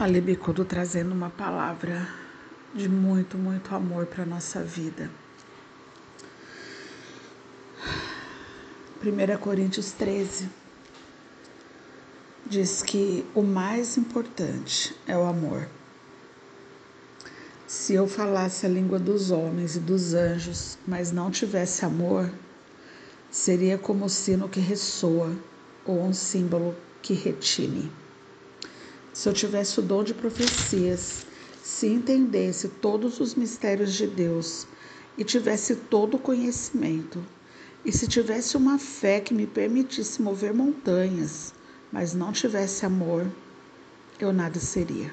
Alebicudo trazendo uma palavra de muito, muito amor para a nossa vida. 1 Coríntios 13 diz que o mais importante é o amor. Se eu falasse a língua dos homens e dos anjos, mas não tivesse amor, seria como o sino que ressoa ou um símbolo que retine se eu tivesse o dom de profecias, se entendesse todos os mistérios de Deus e tivesse todo o conhecimento, e se tivesse uma fé que me permitisse mover montanhas, mas não tivesse amor, eu nada seria.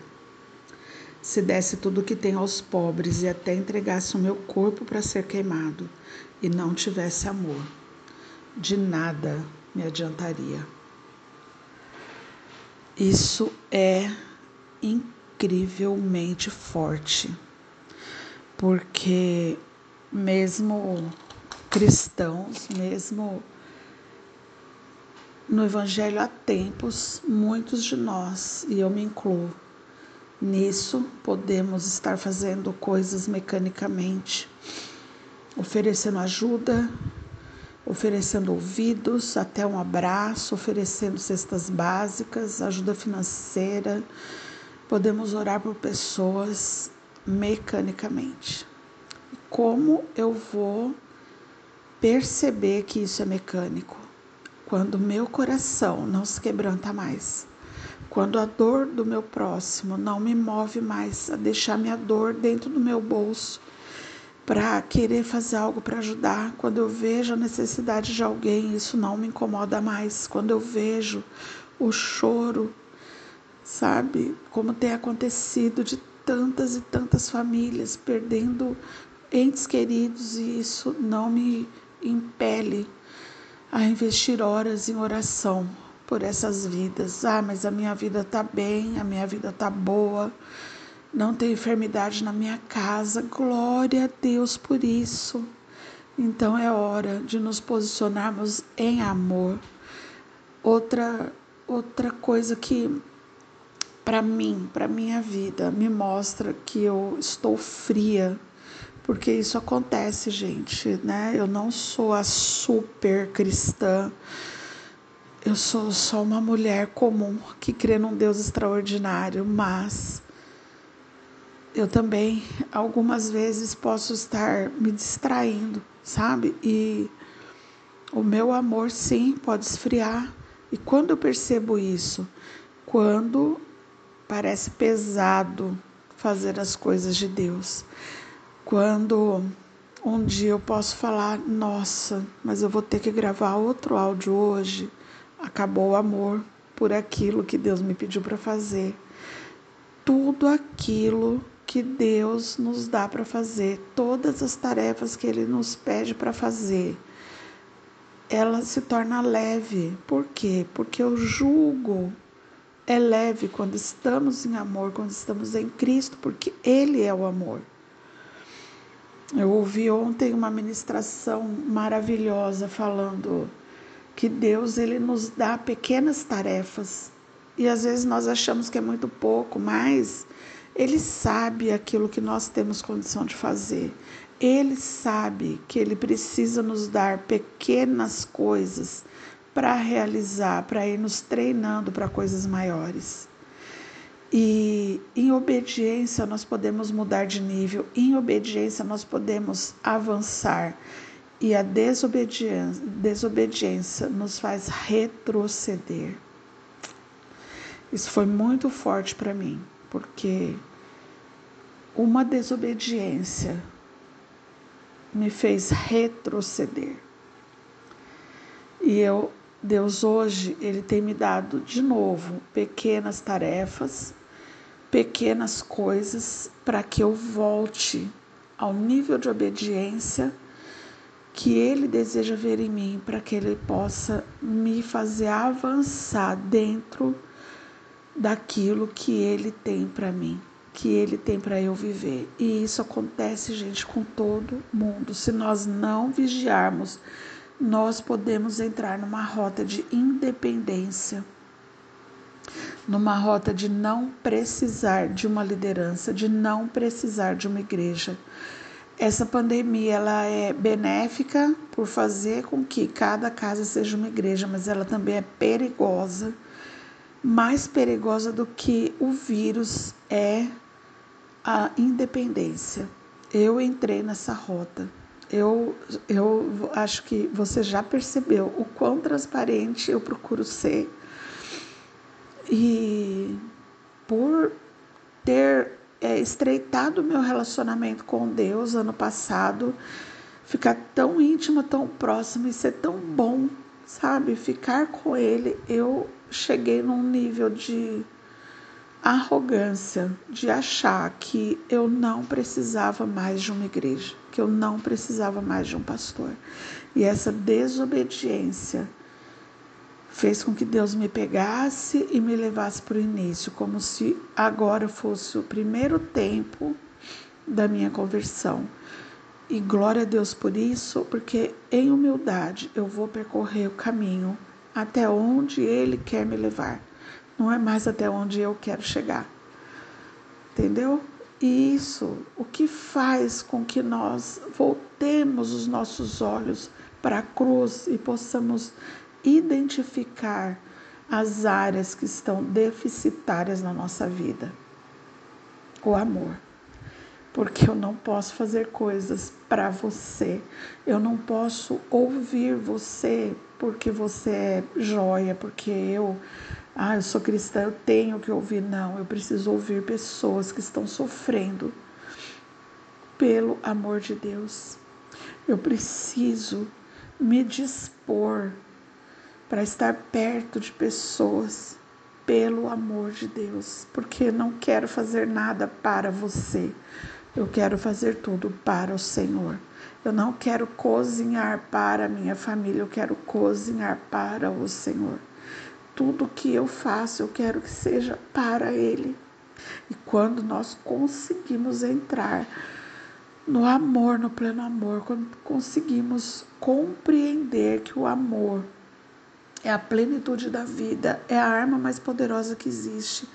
Se desse tudo o que tem aos pobres e até entregasse o meu corpo para ser queimado e não tivesse amor, de nada me adiantaria. Isso é incrivelmente forte, porque mesmo cristãos, mesmo no Evangelho há tempos, muitos de nós, e eu me incluo, nisso podemos estar fazendo coisas mecanicamente, oferecendo ajuda, oferecendo ouvidos, até um abraço, oferecendo cestas básicas, ajuda financeira. Podemos orar por pessoas mecanicamente. Como eu vou perceber que isso é mecânico? Quando meu coração não se quebranta mais. Quando a dor do meu próximo não me move mais a deixar minha dor dentro do meu bolso para querer fazer algo para ajudar. Quando eu vejo a necessidade de alguém, isso não me incomoda mais. Quando eu vejo o choro, sabe, como tem acontecido de tantas e tantas famílias perdendo entes queridos e isso não me impele a investir horas em oração por essas vidas. Ah, mas a minha vida tá bem, a minha vida tá boa não tem enfermidade na minha casa. Glória a Deus por isso. Então é hora de nos posicionarmos em amor. Outra outra coisa que para mim, para minha vida, me mostra que eu estou fria, porque isso acontece, gente, né? Eu não sou a super cristã. Eu sou só uma mulher comum que crê num Deus extraordinário, mas eu também algumas vezes posso estar me distraindo, sabe? E o meu amor sim pode esfriar. E quando eu percebo isso? Quando parece pesado fazer as coisas de Deus. Quando um dia eu posso falar, nossa, mas eu vou ter que gravar outro áudio hoje. Acabou o amor por aquilo que Deus me pediu para fazer. Tudo aquilo que Deus nos dá para fazer, todas as tarefas que Ele nos pede para fazer, ela se torna leve. Por quê? Porque o jugo é leve quando estamos em amor, quando estamos em Cristo, porque Ele é o amor. Eu ouvi ontem uma ministração maravilhosa falando que Deus ele nos dá pequenas tarefas e às vezes nós achamos que é muito pouco, mas ele sabe aquilo que nós temos condição de fazer. Ele sabe que ele precisa nos dar pequenas coisas para realizar, para ir nos treinando para coisas maiores. E em obediência nós podemos mudar de nível, em obediência nós podemos avançar. E a desobediência, desobediência nos faz retroceder. Isso foi muito forte para mim porque uma desobediência me fez retroceder. E eu, Deus hoje, ele tem me dado de novo pequenas tarefas, pequenas coisas para que eu volte ao nível de obediência que ele deseja ver em mim, para que ele possa me fazer avançar dentro daquilo que ele tem para mim, que ele tem para eu viver. E isso acontece, gente, com todo mundo. Se nós não vigiarmos, nós podemos entrar numa rota de independência. numa rota de não precisar de uma liderança, de não precisar de uma igreja. Essa pandemia ela é benéfica por fazer com que cada casa seja uma igreja, mas ela também é perigosa, mais perigosa do que o vírus é a independência. Eu entrei nessa rota. Eu, eu acho que você já percebeu o quão transparente eu procuro ser e por ter é, estreitado meu relacionamento com Deus ano passado, ficar tão íntimo, tão próximo e ser tão bom, sabe? Ficar com Ele, eu cheguei num nível de arrogância, de achar que eu não precisava mais de uma igreja, que eu não precisava mais de um pastor. E essa desobediência fez com que Deus me pegasse e me levasse para o início, como se agora fosse o primeiro tempo da minha conversão. E glória a Deus por isso, porque em humildade eu vou percorrer o caminho até onde Ele quer me levar. Não é mais até onde eu quero chegar. Entendeu? E isso, o que faz com que nós voltemos os nossos olhos para a cruz e possamos identificar as áreas que estão deficitárias na nossa vida. O amor. Porque eu não posso fazer coisas para você. Eu não posso ouvir você porque você é joia, porque eu, ah, eu sou cristã, eu tenho que ouvir. Não, eu preciso ouvir pessoas que estão sofrendo pelo amor de Deus. Eu preciso me dispor para estar perto de pessoas pelo amor de Deus, porque não quero fazer nada para você. Eu quero fazer tudo para o Senhor. Eu não quero cozinhar para a minha família, eu quero cozinhar para o Senhor. Tudo que eu faço, eu quero que seja para Ele. E quando nós conseguimos entrar no amor, no pleno amor, quando conseguimos compreender que o amor é a plenitude da vida, é a arma mais poderosa que existe,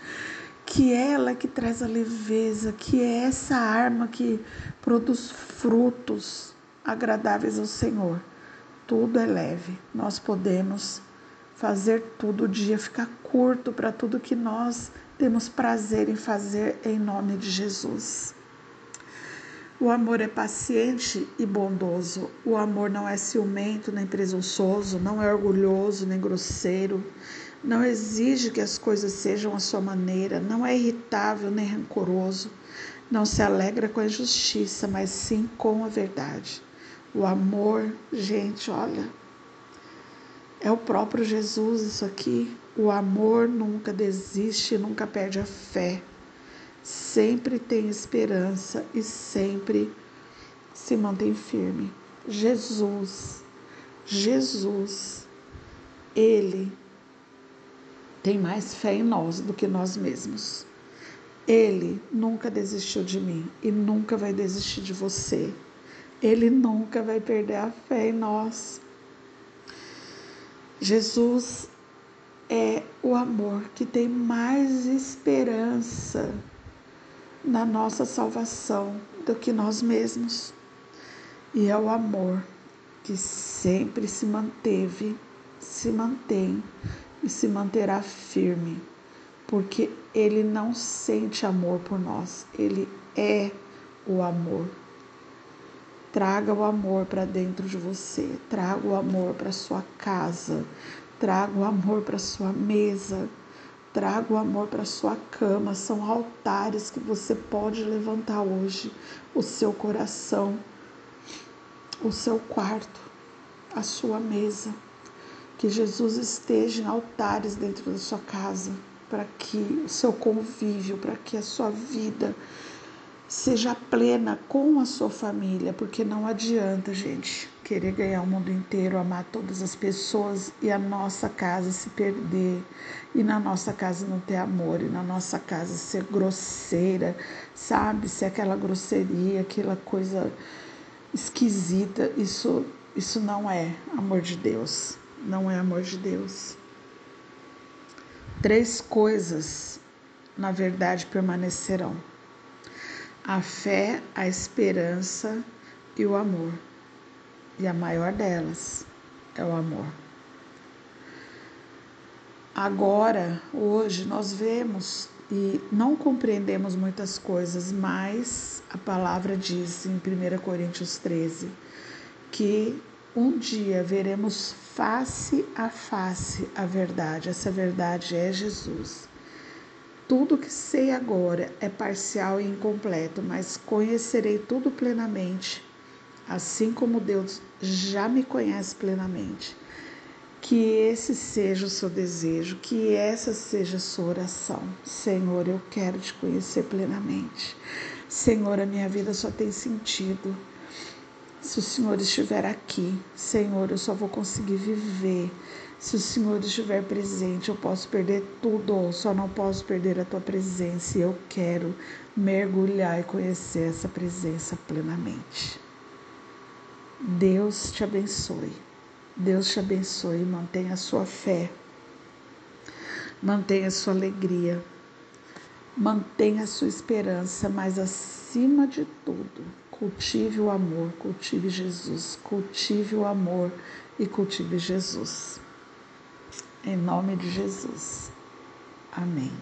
que é ela que traz a leveza, que é essa arma que produz frutos agradáveis ao Senhor. Tudo é leve, nós podemos fazer tudo, o dia ficar curto para tudo que nós temos prazer em fazer em nome de Jesus. O amor é paciente e bondoso. O amor não é ciumento nem presunçoso, não é orgulhoso nem grosseiro, não exige que as coisas sejam à sua maneira, não é irritável nem rancoroso, não se alegra com a injustiça, mas sim com a verdade. O amor, gente, olha, é o próprio Jesus isso aqui. O amor nunca desiste, nunca perde a fé sempre tem esperança e sempre se mantém firme. Jesus, Jesus, Ele tem mais fé em nós do que nós mesmos. Ele nunca desistiu de mim e nunca vai desistir de você. Ele nunca vai perder a fé em nós. Jesus é o amor que tem mais esperança na nossa salvação do que nós mesmos. E é o amor que sempre se manteve, se mantém e se manterá firme, porque ele não sente amor por nós, ele é o amor. Traga o amor para dentro de você, traga o amor para sua casa, traga o amor para sua mesa Traga o amor para sua cama. São altares que você pode levantar hoje. O seu coração, o seu quarto, a sua mesa. Que Jesus esteja em altares dentro da sua casa, para que o seu convívio, para que a sua vida seja plena com a sua família, porque não adianta, gente, querer ganhar o mundo inteiro, amar todas as pessoas e a nossa casa se perder, e na nossa casa não ter amor, e na nossa casa ser grosseira, sabe? Ser aquela grosseria, aquela coisa esquisita, isso, isso não é amor de Deus, não é amor de Deus. Três coisas, na verdade, permanecerão: a fé, a esperança e o amor. E a maior delas é o amor. Agora, hoje, nós vemos e não compreendemos muitas coisas, mas a palavra diz em 1 Coríntios 13 que um dia veremos face a face a verdade. Essa verdade é Jesus. Tudo que sei agora é parcial e incompleto, mas conhecerei tudo plenamente, assim como Deus já me conhece plenamente. Que esse seja o seu desejo, que essa seja a sua oração. Senhor, eu quero te conhecer plenamente. Senhor, a minha vida só tem sentido se o Senhor estiver aqui, Senhor, eu só vou conseguir viver. Se o Senhor estiver presente, eu posso perder tudo, só não posso perder a tua presença. E eu quero mergulhar e conhecer essa presença plenamente. Deus te abençoe. Deus te abençoe. Mantenha a sua fé. Mantenha a sua alegria. Mantenha a sua esperança, mas acima de tudo, cultive o amor, cultive Jesus, cultive o amor e cultive Jesus. Em nome de Jesus. Amém.